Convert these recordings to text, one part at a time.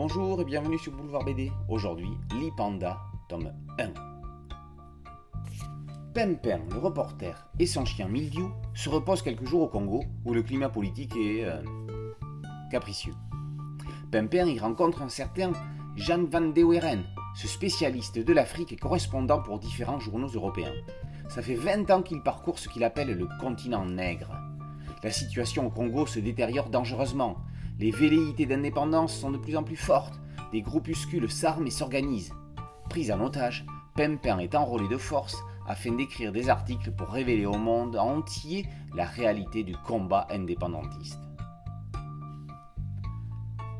Bonjour et bienvenue sur Boulevard BD. Aujourd'hui, Lipanda, tome 1. Pimpin, le reporter, et son chien Mildiou se reposent quelques jours au Congo où le climat politique est euh, capricieux. Pimpin y rencontre un certain Jean van de Weren, ce spécialiste de l'Afrique et correspondant pour différents journaux européens. Ça fait 20 ans qu'il parcourt ce qu'il appelle le continent nègre. La situation au Congo se détériore dangereusement. Les velléités d'indépendance sont de plus en plus fortes. Des groupuscules s'arment et s'organisent. Pris en otage, Pimpin est enrôlé de force afin d'écrire des articles pour révéler au monde entier la réalité du combat indépendantiste.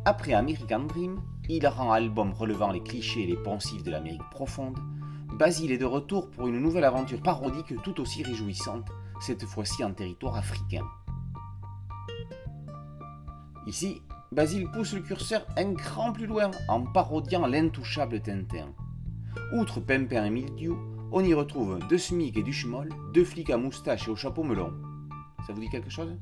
Après American Dream, il rend album relevant les clichés et les poncifs de l'Amérique profonde, Basile est de retour pour une nouvelle aventure parodique tout aussi réjouissante, cette fois-ci en territoire africain. Ici, Basile pousse le curseur un cran plus loin en parodiant l'intouchable Tintin. Outre Pimpin et Mildiou, on y retrouve deux SMIC et du schmoll, deux flics à moustache et au chapeau melon. Ça vous dit quelque chose?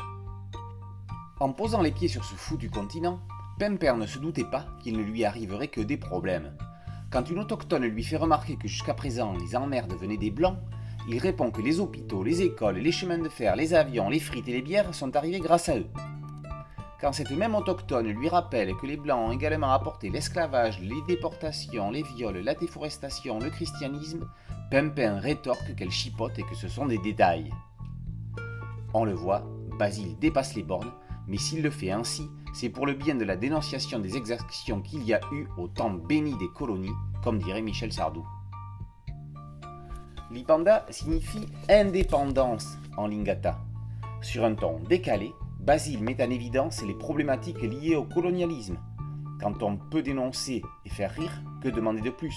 En posant les pieds sur ce foutu continent, Pimpin ne se doutait pas qu'il ne lui arriverait que des problèmes. Quand une autochtone lui fait remarquer que jusqu'à présent les emmerdes venaient des blancs, il répond que les hôpitaux, les écoles, les chemins de fer, les avions, les frites et les bières sont arrivés grâce à eux. Quand cette même autochtone lui rappelle que les blancs ont également apporté l'esclavage, les déportations, les viols, la déforestation, le christianisme, Pimpin rétorque qu'elle chipote et que ce sont des détails. On le voit, Basile dépasse les bornes, mais s'il le fait ainsi, c'est pour le bien de la dénonciation des exactions qu'il y a eu au temps béni des colonies, comme dirait Michel Sardou. Lipanda signifie indépendance en lingata. Sur un ton décalé, Basile met en évidence les problématiques liées au colonialisme. Quand on peut dénoncer et faire rire, que demander de plus?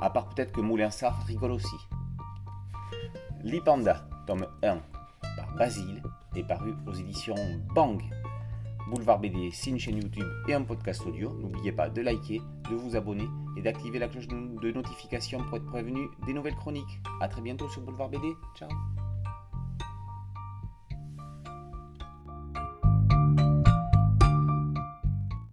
À part peut-être que Moulin Sartre rigole aussi. Lipanda, tome 1, par Basile, est paru aux éditions Bang. Boulevard BD, c'est une chaîne YouTube et un podcast audio. N'oubliez pas de liker, de vous abonner et d'activer la cloche de notification pour être prévenu des nouvelles chroniques. A très bientôt sur Boulevard BD. Ciao